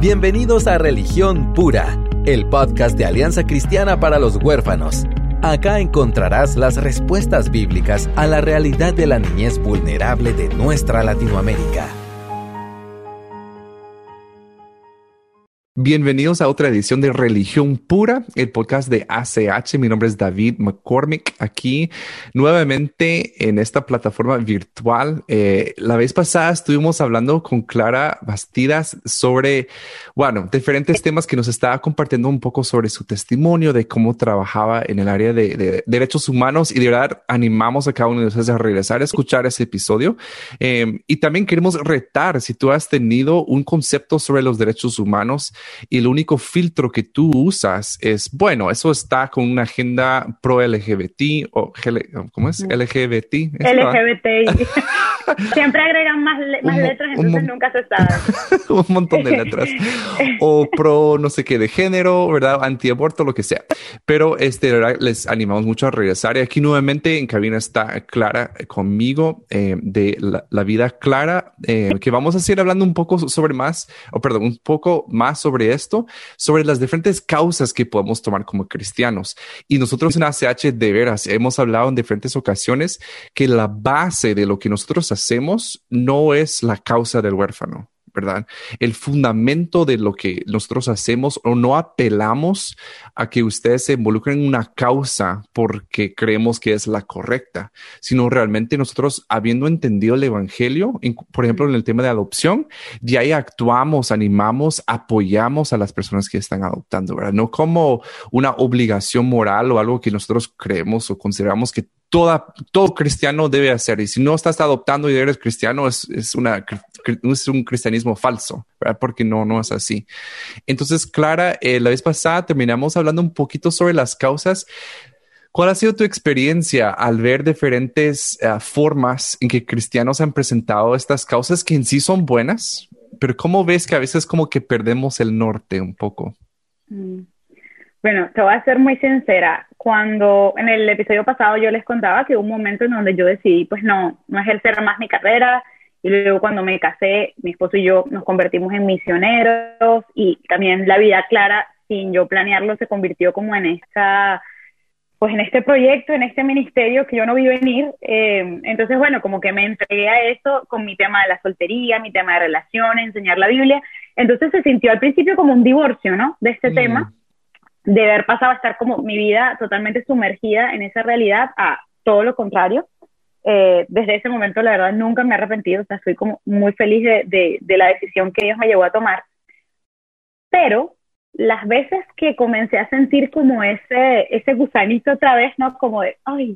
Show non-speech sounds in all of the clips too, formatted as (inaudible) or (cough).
Bienvenidos a Religión Pura, el podcast de Alianza Cristiana para los Huérfanos. Acá encontrarás las respuestas bíblicas a la realidad de la niñez vulnerable de nuestra Latinoamérica. Bienvenidos a otra edición de Religión Pura, el podcast de ACH. Mi nombre es David McCormick, aquí nuevamente en esta plataforma virtual. Eh, la vez pasada estuvimos hablando con Clara Bastidas sobre, bueno, diferentes temas que nos estaba compartiendo un poco sobre su testimonio, de cómo trabajaba en el área de, derechos humanos y de verdad animamos a cada uno de ustedes a regresar a escuchar ese episodio. Eh, y también queremos retar si tú has tenido un concepto sobre los derechos humanos y el único filtro que tú usas es, bueno, eso está con una agenda pro LGBT o, ¿cómo es? LGBT. LGBT. (laughs) Siempre agregan más, letras, entonces nunca se sabe. (laughs) un montón de letras. o pro no sé qué de género, ¿verdad? Antiaborto, lo que sea. Pero este, les animamos mucho a regresar. Y aquí nuevamente en cabina está Clara conmigo eh, de la, vida clara, eh, que vamos a seguir hablando un poco sobre más, o perdón, un poco más sobre esto, sobre las diferentes causas que podemos tomar como cristianos. Y nosotros en ACH de veras hemos hablado en diferentes ocasiones que la base de lo que nosotros hacemos no es la causa del huérfano. ¿Verdad? El fundamento de lo que nosotros hacemos o no apelamos a que ustedes se involucren en una causa porque creemos que es la correcta, sino realmente nosotros, habiendo entendido el Evangelio, por ejemplo, en el tema de adopción, de ahí actuamos, animamos, apoyamos a las personas que están adoptando, ¿verdad? No como una obligación moral o algo que nosotros creemos o consideramos que toda, todo cristiano debe hacer. Y si no estás adoptando y eres cristiano, es, es, una, es un cristianismo falso, ¿verdad? Porque no, no es así. Entonces, Clara, eh, la vez pasada terminamos hablando un poquito sobre las causas. ¿Cuál ha sido tu experiencia al ver diferentes eh, formas en que cristianos han presentado estas causas que en sí son buenas? Pero ¿cómo ves que a veces como que perdemos el norte un poco? Mm. Bueno, te voy a ser muy sincera. Cuando en el episodio pasado yo les contaba que hubo un momento en donde yo decidí, pues no, no ejercer más mi carrera. Y luego cuando me casé, mi esposo y yo nos convertimos en misioneros y también la vida clara, sin yo planearlo, se convirtió como en esta, pues en este proyecto, en este ministerio que yo no vi venir. Eh, entonces, bueno, como que me entregué a eso con mi tema de la soltería, mi tema de relaciones, enseñar la Biblia. Entonces se sintió al principio como un divorcio, ¿no? De este mm. tema de haber pasado a estar como mi vida totalmente sumergida en esa realidad a todo lo contrario. Eh, desde ese momento, la verdad, nunca me he arrepentido, o sea, estoy como muy feliz de, de, la decisión que Dios me llevó a tomar. Pero las veces que comencé a sentir como ese, ese gusanito otra vez, ¿no? Como de, ay,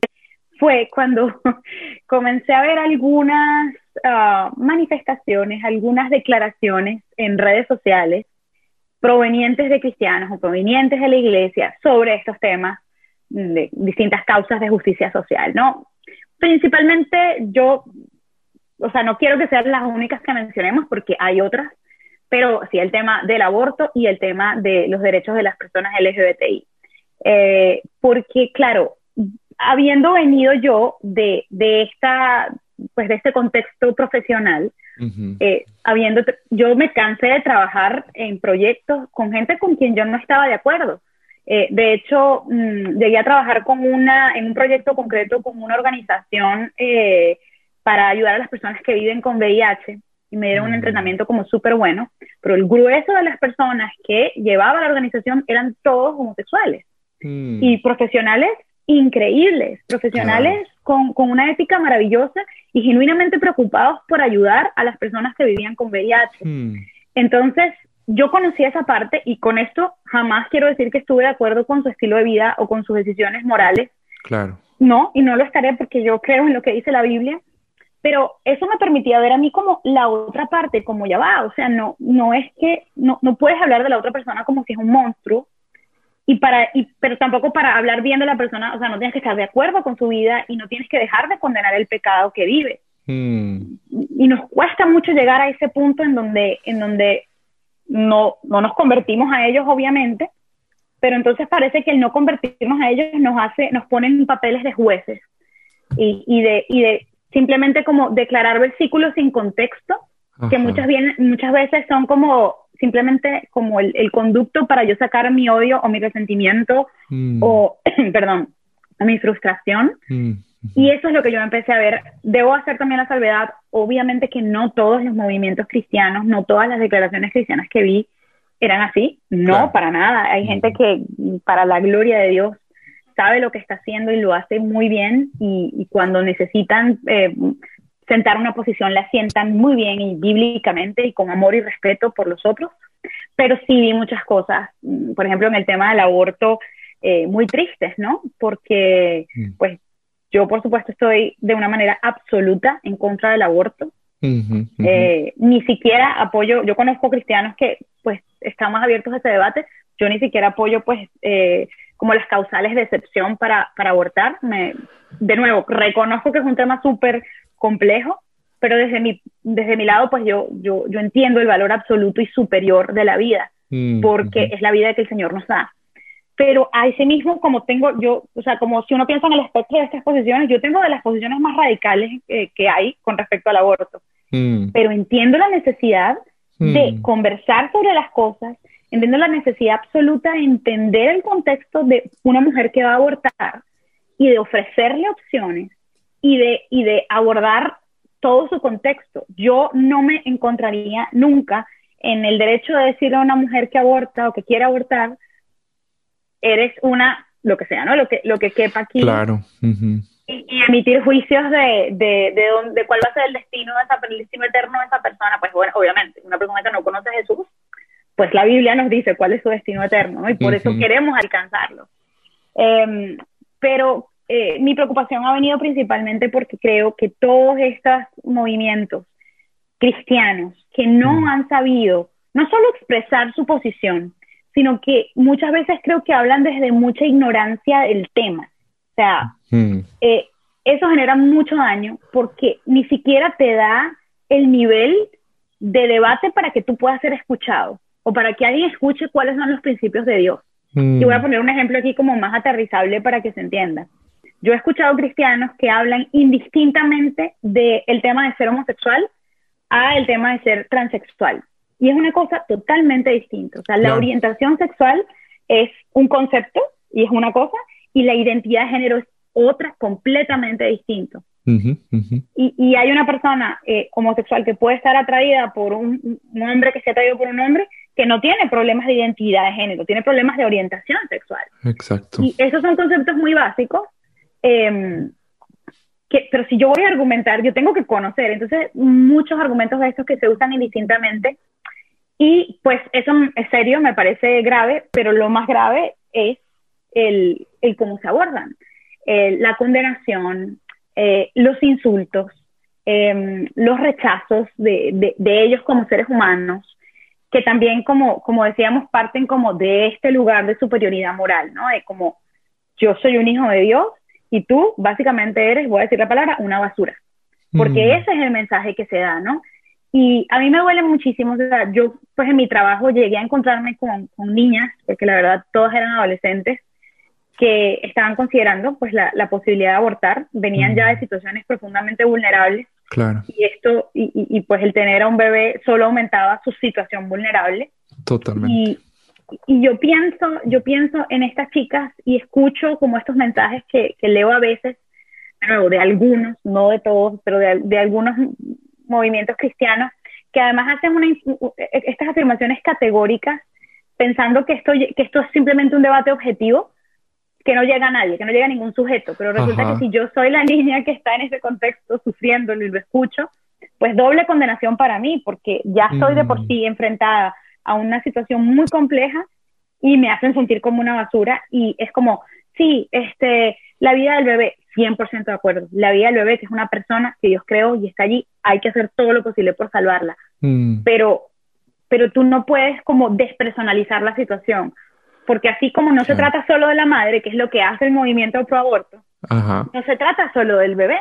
fue cuando (laughs) comencé a ver algunas ah, manifestaciones, algunas declaraciones en redes sociales provenientes de cristianos o provenientes de la iglesia sobre estos temas de distintas causas de justicia social, ¿no? Principalmente yo, o sea, no quiero que sean las únicas que mencionemos porque hay otras, pero sí el tema del aborto y el tema de los derechos de las personas LGBTI. Eh, porque, claro, habiendo venido yo de, de, esta, pues de este contexto profesional, eh, habiendo, yo me cansé de trabajar en proyectos con gente con quien yo no estaba de acuerdo. Eh, de hecho, mm, llegué a trabajar con una, en un proyecto concreto con una organización eh, para ayudar a las personas que viven con VIH y me dieron un mm. entrenamiento como súper bueno, pero el grueso de las personas que llevaba la organización eran todos homosexuales mm. y profesionales increíbles, profesionales con, con, una ética maravillosa y genuinamente preocupados por ayudar a las personas que vivían con VIH. Hmm. Entonces, yo conocí esa parte y con esto jamás quiero decir que estuve de acuerdo con su estilo de vida o con sus decisiones morales. Claro. No, y no lo estaré porque yo creo en lo que dice la Biblia, pero eso me permitía ver a mí como la otra parte, como ya va, o sea, no, no es que, no, no puedes hablar de la otra persona como si es un monstruo, y para, y, pero tampoco para hablar bien de la persona, o sea, no tienes que estar de acuerdo con su vida y no tienes que dejar de condenar el pecado que vive. Hmm. Y nos cuesta mucho llegar a ese punto en donde, en donde no, no nos convertimos a ellos, obviamente, pero entonces parece que el no convertirnos a ellos nos hace, nos ponen en papeles de jueces y, y, de, y de simplemente como declarar versículos sin contexto, que muchas, bien, muchas veces son como simplemente como el, conducto para yo sacar mi odio o mi resentimiento mm. o, (clears throat) perdón, mi frustración. Mm, y eso es lo que yo empecé a ver. Debo hacer también la salvedad, obviamente que no todos los movimientos cristianos, no todas las declaraciones cristianas que vi eran así, no, para nada. Hay gente que para la gloria de Dios sabe lo que está haciendo y lo hace muy bien y, cuando necesitan eh, sentar una posición la sientan muy bien y bíblicamente y con amor y respeto por los otros. Pero sí vi muchas cosas, mm, por ejemplo, en el tema del aborto, eh, muy tristes, ¿no? Porque, mm. pues, yo, por supuesto, estoy de una manera absoluta en contra del aborto. Eh, ni siquiera apoyo, yo conozco cristianos que, pues, están más abiertos a ese debate. Yo ni siquiera apoyo, pues, eh, como las causales de excepción para, para abortar. Me, de nuevo, reconozco que es un tema súper complejo, pero desde mi, desde mi lado, pues yo, yo, yo entiendo el valor absoluto y superior de la vida, mm, porque es la vida que el Señor nos da pero a ese mismo, como tengo yo, o sea, como si uno piensa en el espectro de estas posiciones, yo tengo de las posiciones más radicales eh, que hay con respecto al aborto, mm. pero entiendo la necesidad de mm. conversar sobre las cosas, entiendo la necesidad absoluta de entender el contexto de una mujer que va a abortar y de ofrecerle opciones y de, y de abordar todo su contexto. Yo no me encontraría nunca en el derecho de decirle a una mujer que aborta o que quiere abortar, eres una, lo que sea, ¿no? Lo que, lo que quepa aquí. Claro. y, emitir juicios de, de, de, dónde, cuál va a ser el destino, de esa, el destino eterno de esa persona. Pues bueno, obviamente, una persona que no conoce a Jesús, pues la Biblia nos dice cuál es su destino eterno, ¿no? Y por eso queremos alcanzarlo. Em, pero eh, mi preocupación ha venido principalmente porque creo que todos estos movimientos cristianos que no han sabido no solo expresar su posición, sino que muchas veces creo que hablan desde mucha ignorancia del tema. O sea, hmm. eh, eso genera mucho daño porque ni siquiera te da el nivel de debate para que tú puedas ser escuchado o para que alguien escuche cuáles son los principios de Dios. Hmm. Y voy a poner un ejemplo aquí como más aterrizable para que se entienda. Yo he escuchado cristianos que hablan indistintamente del tema de ser homosexual a el tema de ser transexual. Y es una cosa totalmente distinta. O sea, la orientación sexual es un concepto y es una cosa, y la identidad de género es otra completamente distinto. Y, y, hay una persona eh, homosexual que puede estar atraída por un, un, hombre que se ha atraído por un hombre que no tiene problemas de identidad de género, tiene problemas de orientación sexual. Exacto. Y esos son conceptos muy básicos. Eh, que, pero si yo voy a argumentar, yo tengo que conocer. Entonces, muchos argumentos de estos que se usan indistintamente y pues eso es serio, me parece grave, pero lo más grave es el, el cómo se abordan. la condenación, eh, los insultos, em, los rechazos de, de, ellos como seres humanos, que también, como, como decíamos, parten como de este lugar de superioridad moral, ¿no? De como yo soy un hijo de Dios y tú básicamente eres, voy a decir la palabra, una basura. Porque mm. ese es el mensaje que se da, ¿no? Y a mí me duele muchísimo, o sea, yo pues en mi trabajo llegué a encontrarme con, con niñas, porque la verdad todas eran adolescentes, que estaban considerando pues la, la posibilidad de abortar, venían ya de situaciones profundamente vulnerables. Claro. Y esto, y, y, pues el tener a un bebé solo aumentaba su situación vulnerable. Totalmente. Y, y yo pienso, yo pienso en estas chicas y escucho como estos mensajes que, que leo a veces, de nuevo, de algunos, no de todos, pero de, de algunos movimientos cristianos que además hacen una, estas afirmaciones categóricas pensando que esto, que esto es simplemente un debate objetivo, que no llega a nadie, que no llega a ningún sujeto, pero resulta que si yo soy la (laughs) niña que está en ese contexto sufriéndolo y lo escucho, pues doble condenación para mí, porque ya estoy de por mm. sí enfrentada a una situación muy compleja y me hacen sentir como una basura y es como, sí, este, la vida del bebé, 100% de acuerdo. La vida del bebé, que es una persona que Dios creó y está allí, hay que hacer todo lo posible por salvarla. Mm. Pero, pero tú no puedes como despersonalizar la situación, porque así como no se trata solo de la madre, que es lo que hace el movimiento pro aborto, no se trata solo del bebé.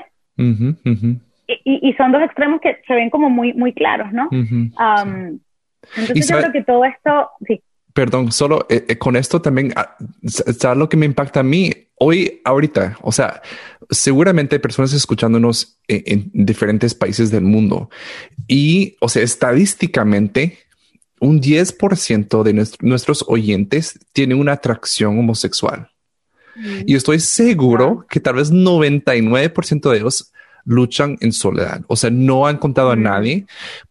Y, y, son dos extremos que se ven como muy, muy claros, ¿no? Entonces yo creo que todo esto, sí. Perdón, solo eh, eh, con esto también, ah, ¿sabes lo que me impacta a mí hoy, ahorita? O sea, seguramente hay personas escuchándonos en, diferentes países del mundo y, o sea, estadísticamente, un 10% de nuestros oyentes tiene una atracción homosexual. Mm. Y estoy seguro que tal vez 99% de ellos luchan en soledad. O sea, no han contado a nadie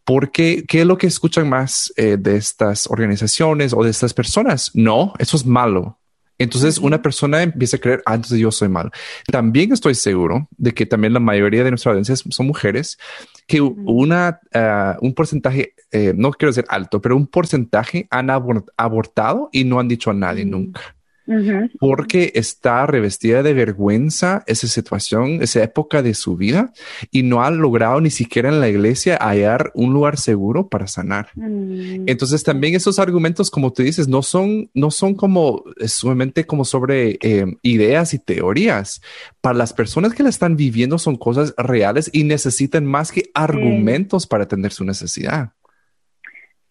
porque ¿qué es lo que escuchan más eh, de estas organizaciones o de estas personas? No, eso es malo. Entonces una persona empieza a creer, ah, entonces yo soy malo. También estoy seguro de que también la mayoría de nuestras audiencias son mujeres, que una, ah, un porcentaje, eh, no quiero decir alto, pero un porcentaje han abortado y no han dicho a nadie nunca porque está revestida de vergüenza esa situación, esa época de su vida y no ha logrado ni siquiera en la iglesia hallar un lugar seguro para sanar. Mm. Entonces también esos argumentos, como tú dices, no son, no son como solamente como sobre em, ideas y teorías. Para las personas que la están viviendo son cosas reales y necesitan más que argumentos para atender su necesidad.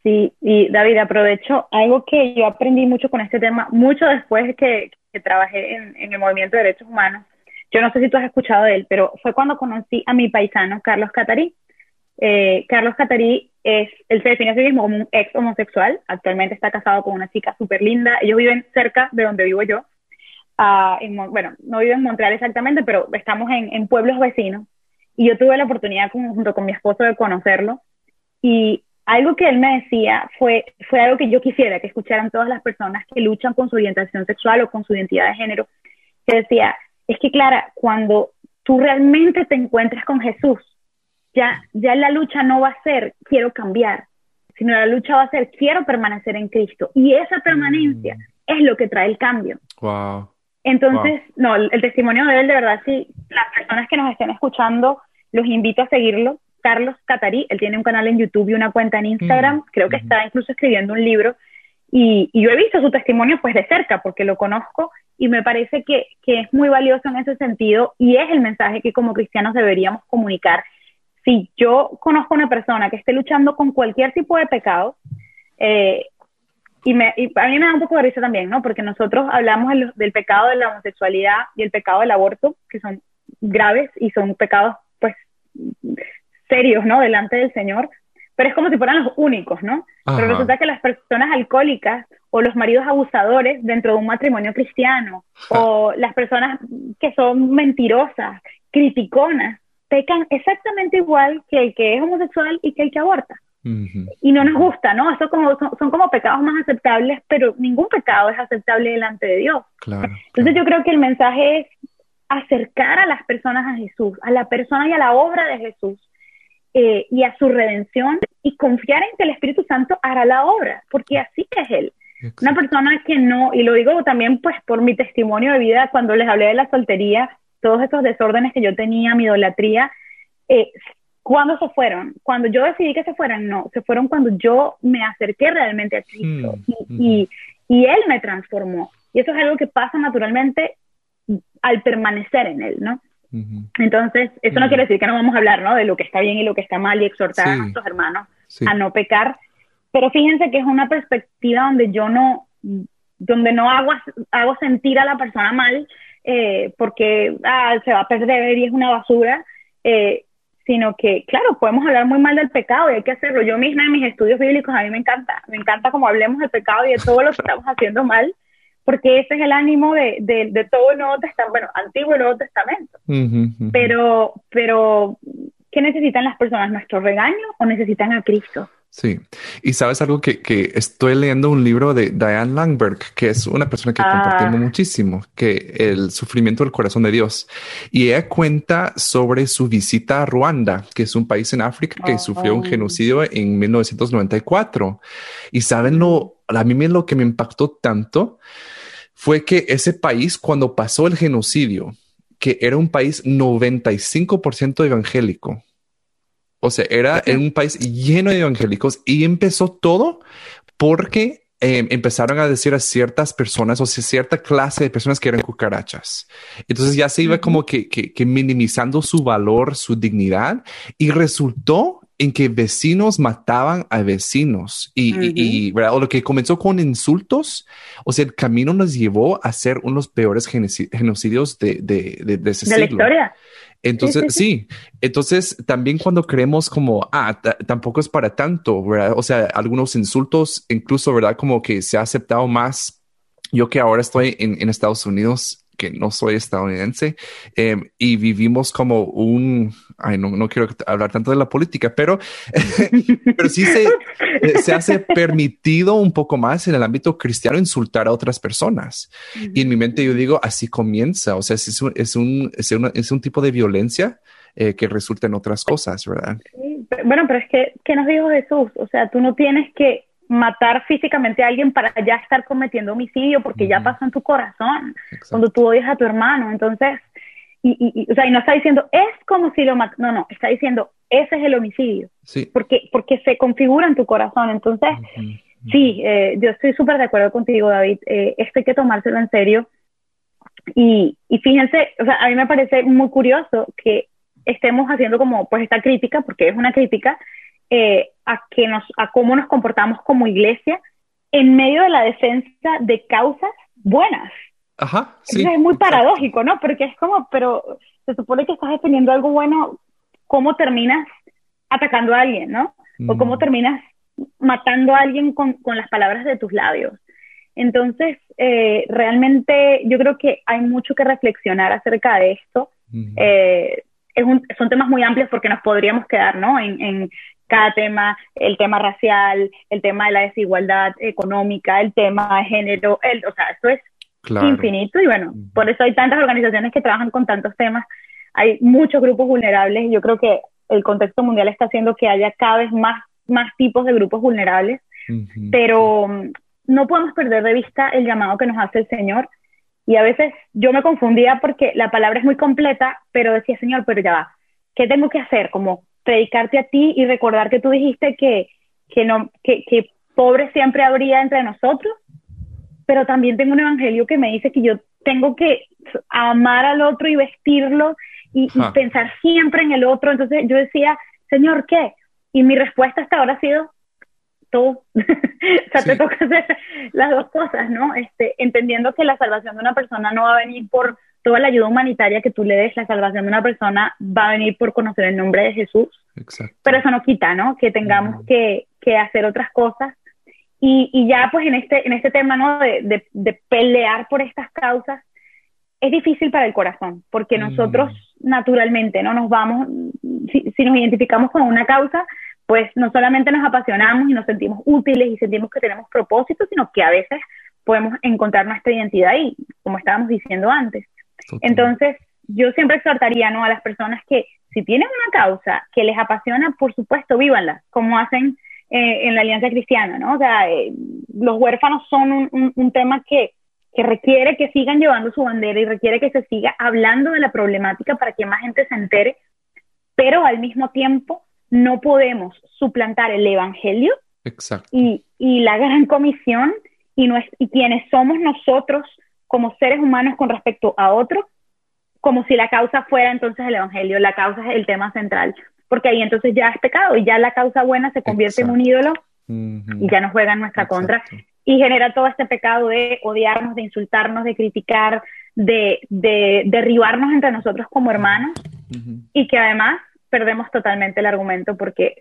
Sí, y David, aprovecho algo que yo aprendí mucho con este tema, mucho después que, que trabajé en, el movimiento de derechos humanos. Yo no sé si tú has escuchado de él, pero fue cuando conocí a mi paisano, Carlos Catarí. Eh, Carlos Catarí es, él se define a sí mismo como un ex homosexual, actualmente está casado con una chica súper linda, ellos viven cerca de donde vivo yo, uh, en, bueno, no vivo en Montreal exactamente, pero estamos en pueblos vecinos, y yo tuve la oportunidad junto con mi esposo de conocerlo, y algo que él me decía fue, fue algo que yo quisiera que escucharan todas las personas que luchan con su orientación sexual o con su identidad de género, que decía, es que Clara, cuando tú realmente te encuentres con Jesús, ya, ya la lucha no va a ser quiero cambiar, sino la lucha va a ser quiero permanecer en Cristo. Y esa permanencia mm. es lo que trae el cambio. Wow. Entonces, no, el, el, testimonio de él, de verdad, sí, las personas que nos estén escuchando, los invito a seguirlo. Carlos Catarí, él tiene un canal en YouTube y una cuenta en Instagram, mm, creo que está incluso escribiendo un libro, y, yo he visto su testimonio pues de cerca, porque lo conozco, y me parece que, es muy valioso en ese sentido, y es el mensaje que como cristianos deberíamos comunicar. Si yo conozco a una persona que esté luchando con cualquier tipo de pecado, eh, y, me, y a mí me da un poco de risa también, ¿no? Porque nosotros hablamos del pecado de la homosexualidad y el pecado del aborto, que son graves y son pecados, pues, serios, ¿no? Delante del Señor, pero es como si fueran los únicos, ¿no? Pero resulta que las personas alcohólicas o los maridos abusadores dentro de un matrimonio cristiano o las personas que son mentirosas, criticonas, pecan exactamente igual que el que es homosexual y que el que aborta. Y no nos gusta, ¿no? Eso como, son, como pecados más aceptables, pero ningún pecado es aceptable delante de Dios. Entonces yo creo que el mensaje es acercar a las personas a Jesús, a la persona y a la obra de Jesús, eh, y a su redención y confiar en que el Espíritu Santo hará la obra, porque así es Él. Una persona que no, y lo digo también pues por mi testimonio de vida, cuando les hablé de la soltería, todos esos desórdenes que yo tenía, mi idolatría, eh, ¿cuándo se fueron? Cuando yo decidí que se fueran, no, se fueron cuando yo me acerqué realmente a Cristo hmm, y, y Él me transformó. Y eso es algo que pasa naturalmente al permanecer en Él, ¿no? Entonces, eso no quiere decir que no vamos a hablar ¿no? de lo que está bien y lo que está mal y exhortar a nuestros hermanos a no pecar, pero fíjense que es una perspectiva donde yo no, donde no hago, hago sentir a la persona mal eh, porque ah, se va a perder y es una basura, eh, sino que, claro, podemos hablar muy mal del pecado y hay que hacerlo. Yo misma en mis estudios bíblicos, a mí me encanta, me encanta como hablemos del pecado y de todo lo que estamos haciendo mal, porque ese es el ánimo de, de, todo el Nuevo Testamento, bueno, Antiguo y Nuevo Testamento. Pero, pero, ¿qué necesitan las personas? ¿Nuestro regaño o necesitan a Cristo? Sí, y sabes algo que, que, estoy leyendo un libro de Diane Langberg, que es una persona que ah. compartimos muchísimo, que el sufrimiento del corazón de Dios. Y ella cuenta sobre su visita a Ruanda, que es un país en África que sufrió un oh. genocidio en 1994. Y saben lo, a mí lo que me impactó tanto fue que ese país, cuando pasó el genocidio, que era un país 95% evangélico, o sea, era en un país lleno de evangélicos y empezó todo porque em, empezaron a decir a ciertas personas o sea, cierta clase de personas que eran cucarachas. Entonces ya se iba como que, que, minimizando su valor, su dignidad y resultó en que vecinos mataban a vecinos y, ¿verdad? o lo que comenzó con insultos, o sea, el camino nos llevó a ser uno de los peores genocidios de, de, de, de ese de la historia. Entonces, sí, entonces también cuando creemos como, ah, tampoco es para tanto, ¿verdad? O sea, algunos insultos, incluso, ¿verdad? Como que se ha aceptado más. Yo que ahora estoy en, en Estados Unidos, que no soy estadounidense em, y vivimos como un, ay, no, no quiero hablar tanto de la política, pero, (laughs) pero sí se, eh, se hace permitido un poco más en el ámbito cristiano insultar a otras personas. Y en mi mente yo digo, así comienza, o sea, es un, es un, es un tipo de violencia eh, que resulta en otras cosas, ¿verdad? bueno, pero es que, ¿qué nos dijo Jesús? O sea, tú no tienes que matar físicamente a alguien para ya estar cometiendo homicidio porque ya pasó en tu corazón cuando tú odias a tu hermano. Entonces, y, y, o sea, y no está diciendo, es como si lo mató, no, no, está diciendo, ese es el homicidio, sí. porque, porque se configura en tu corazón. Entonces, sí, eh, yo estoy súper de acuerdo contigo, David, eh, esto hay que tomárselo en serio. Y, y fíjense, o sea, a mí me parece muy curioso que estemos haciendo como pues esta crítica, porque es una crítica, eh, a, que nos, a cómo nos comportamos como iglesia en medio de la defensa de causas buenas. Ajá, sí. es muy paradójico, ¿no? Porque es como, pero se supone que estás defendiendo algo bueno, ¿cómo terminas atacando a alguien, ¿no? O cómo mm. terminas matando a alguien con, con, las palabras de tus labios. Entonces, eh, realmente yo creo que hay mucho que reflexionar acerca de esto. eh, es un, son temas muy amplios porque nos podríamos quedar, ¿no? En, en, cada tema, el tema racial, el tema de la desigualdad económica, el tema de género, el, o sea, esto es infinito y bueno, por eso hay tantas organizaciones que trabajan con tantos temas, hay muchos grupos vulnerables, yo creo que el contexto mundial está haciendo que haya cada vez más, más tipos de grupos vulnerables, pero mm, no podemos perder de vista el llamado que nos hace el Señor. Y a veces yo me confundía porque la palabra es muy completa, pero decía, Señor, pero ya va, ¿qué tengo que hacer? Como predicarte a ti y recordar que tú dijiste que, que, no, que, que pobre siempre habría entre nosotros, pero también tengo un evangelio que me dice que yo tengo que amar al otro y vestirlo y, pensar siempre en el otro. Entonces yo decía, Señor, ¿qué? Y mi respuesta hasta ahora ha sido, todo. (laughs) o sea, te toca hacer las dos cosas, ¿no? Este, entendiendo que la salvación de una persona no va a venir por toda la ayuda humanitaria que tú le des, la salvación de una persona va a venir por conocer el nombre de Jesús. Exacto. Pero eso no quita, ¿no? Que tengamos que, que, hacer otras cosas. Y, y, ya pues en este, en este tema, ¿no? De, de, pelear por estas causas, es difícil para el corazón, porque nosotros naturalmente, ¿no? Nos vamos, si, si nos identificamos con una causa, pues no solamente nos apasionamos y nos sentimos útiles y sentimos que tenemos propósito, sino que a veces podemos encontrar nuestra identidad ahí, como estábamos diciendo antes. Entonces, yo siempre exhortaría ¿no? a las personas que si tienen una causa que les apasiona, por supuesto, vívanla, como hacen eh, en la Alianza Cristiana, ¿no? O sea, eh, los huérfanos son un, un, tema que, que, requiere que sigan llevando su bandera y requiere que se siga hablando de la problemática para que más gente se entere, pero al mismo tiempo no podemos suplantar el Evangelio Y, y la gran comisión y, no es, y quienes somos nosotros como seres humanos con respecto a otro, como si la causa fuera entonces el Evangelio, la causa es el tema central, porque ahí entonces ya es pecado y ya la causa buena se convierte en un ídolo y ya nos juega en nuestra contra y genera todo este pecado de odiarnos, de insultarnos, de criticar, de, de derribarnos entre nosotros como hermanos y que además perdemos totalmente el argumento porque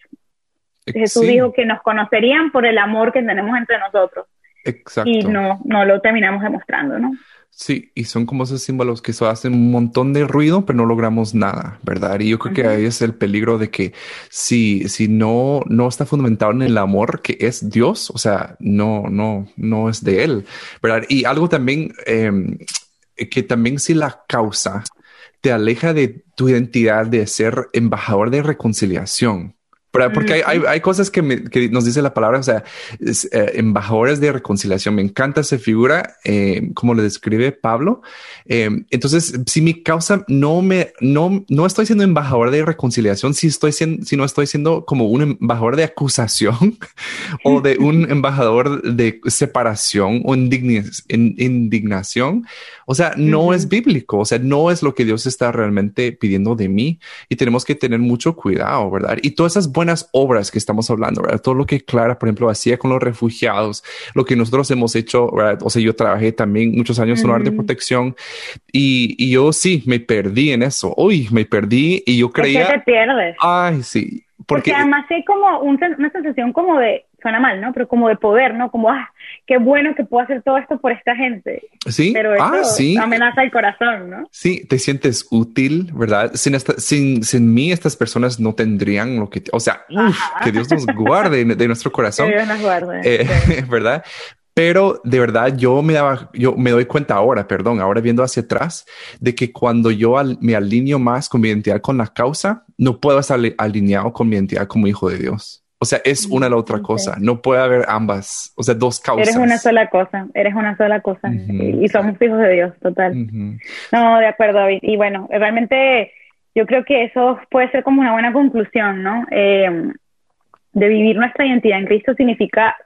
Jesús dijo que nos conocerían por el amor que tenemos entre nosotros. Exacto. Y no, no lo terminamos demostrando, ¿no? Sí, y son como esos símbolos que hacen un montón de ruido, pero no logramos nada, ¿verdad? Y yo creo que ahí es el peligro de que si, si no, no está fundamentado en el amor que es Dios, o sea, no, no, no es de Él, ¿verdad? Y algo también em, que también si la causa te aleja de tu identidad de ser embajador de reconciliación, porque hay, hay, hay, cosas que, nos dice la palabra, o sea, eh, embajadores de reconciliación. Me encanta esa figura, eh, como le describe Pablo. Eh, entonces, si mi causa no me, no, no estoy siendo embajador de reconciliación, si estoy siendo, si no estoy siendo como un embajador de acusación (laughs) o de un embajador de separación o indignación, o sea, no es bíblico, o sea, no es lo que Dios está realmente pidiendo de mí y tenemos que tener mucho cuidado, ¿verdad? Y todas esas buenas obras que estamos hablando, ¿verdad? Todo lo que Clara, por ejemplo, hacía con los refugiados, lo que nosotros hemos hecho, ¿verdad? O sea, yo trabajé también muchos años en un área de protección y, y, yo sí me perdí en eso. Uy, me perdí y yo creía. Es que te pierdes. Ay, sí. Porque, además hay como una sensación como de, suena mal, ¿no? Pero como de poder, ¿no? Como, ah, qué bueno que puedo hacer todo esto por esta gente. Sí. Pero ah, eso amenaza el corazón, ¿no? Sí, te sientes útil, ¿verdad? Sin, sin, sin mí, estas personas no tendrían lo que, o sea, que Dios nos guarde de nuestro (laughs) corazón. Que Dios nos guarde. Eh, (laughs) ¿Verdad? Pero de verdad yo me daba, yo me doy cuenta ahora, perdón, ahora viendo hacia atrás, de que cuando yo me alineo más con mi identidad con la causa, no puedo estar alineado con mi identidad como hijo de Dios. O sea, es una la otra cosa. No puede haber ambas, o sea, dos causas. Eres una sola cosa, eres una sola cosa. y, somos hijos de Dios, total. No, de acuerdo, David. Y bueno, realmente yo creo que eso puede ser como una buena conclusión, ¿no? Eh, de vivir nuestra identidad en Cristo significa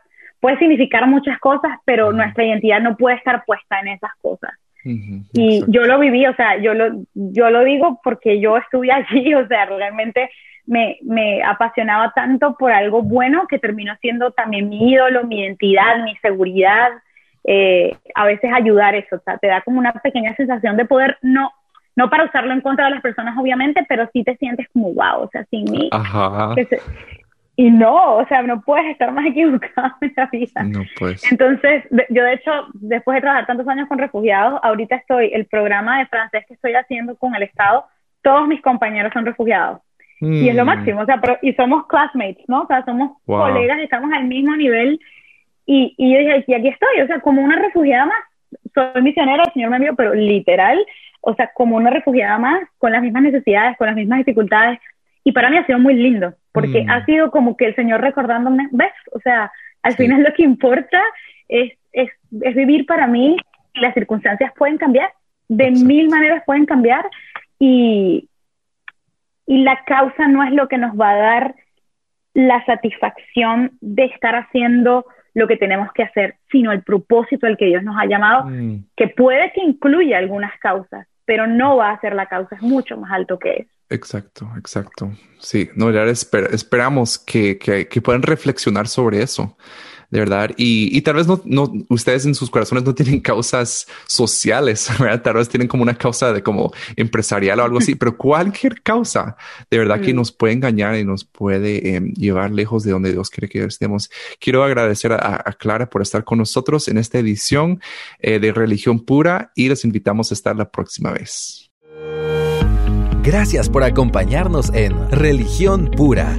puede significar muchas cosas, pero nuestra identidad no puede estar puesta en esas cosas. Y yo lo viví, o sea, yo lo, yo lo digo porque yo (laughs) estuve allí, o sea, realmente me, me apasionaba tanto por algo bueno que terminó siendo también mi ídolo, mi identidad, mi seguridad. Eh, a veces ayudar eso, o sea, te da como una pequeña sensación de poder, no, no para usarlo en contra de las personas, obviamente, pero sí te sientes como wow, o sea, sin mí. Ajá. Y no, o sea, no puedes estar más equivocado en la vida. No puedes. Entonces, yo de hecho, después de trabajar tantos años con refugiados, ahorita estoy, el programa de francés que estoy haciendo con el Estado, todos mis compañeros son refugiados. Y es lo mm. máximo, o sea, y somos classmates, ¿no? O sea, somos colegas, estamos al mismo nivel. Y, y yo dije, y aquí estoy, o sea, como una refugiada más. Soy misionera, el Señor me envió, pero literal, o sea, como una refugiada más, con las mismas necesidades, con las mismas dificultades, y para mí ha sido muy lindo, porque mm. ha sido como que el Señor recordándome, ¿ves? O sea, al final lo que importa es, es, es, vivir para mí y las circunstancias pueden cambiar, de mil maneras pueden cambiar y, y la causa no es lo que nos va a dar la satisfacción de estar haciendo lo que tenemos que hacer, sino el propósito al que Dios nos ha llamado, mm. que puede que incluya algunas causas, pero no va a ser la causa, es mucho más alto que eso. Exacto, exacto. Sí, no, ya esperamos que, que, que, puedan reflexionar sobre eso, de verdad. Y, y tal vez no, no, ustedes en sus corazones no tienen causas sociales, (laughs) ¿verdad? Tal vez tienen como una causa de como empresarial o algo así, (laughs) pero cualquier causa de verdad que nos puede engañar y nos puede em, llevar lejos de donde Dios quiere que estemos. Quiero agradecer a, a Clara por estar con nosotros en esta edición eh, de Religión Pura y les invitamos a estar la próxima vez. Gracias por acompañarnos en Religión Pura,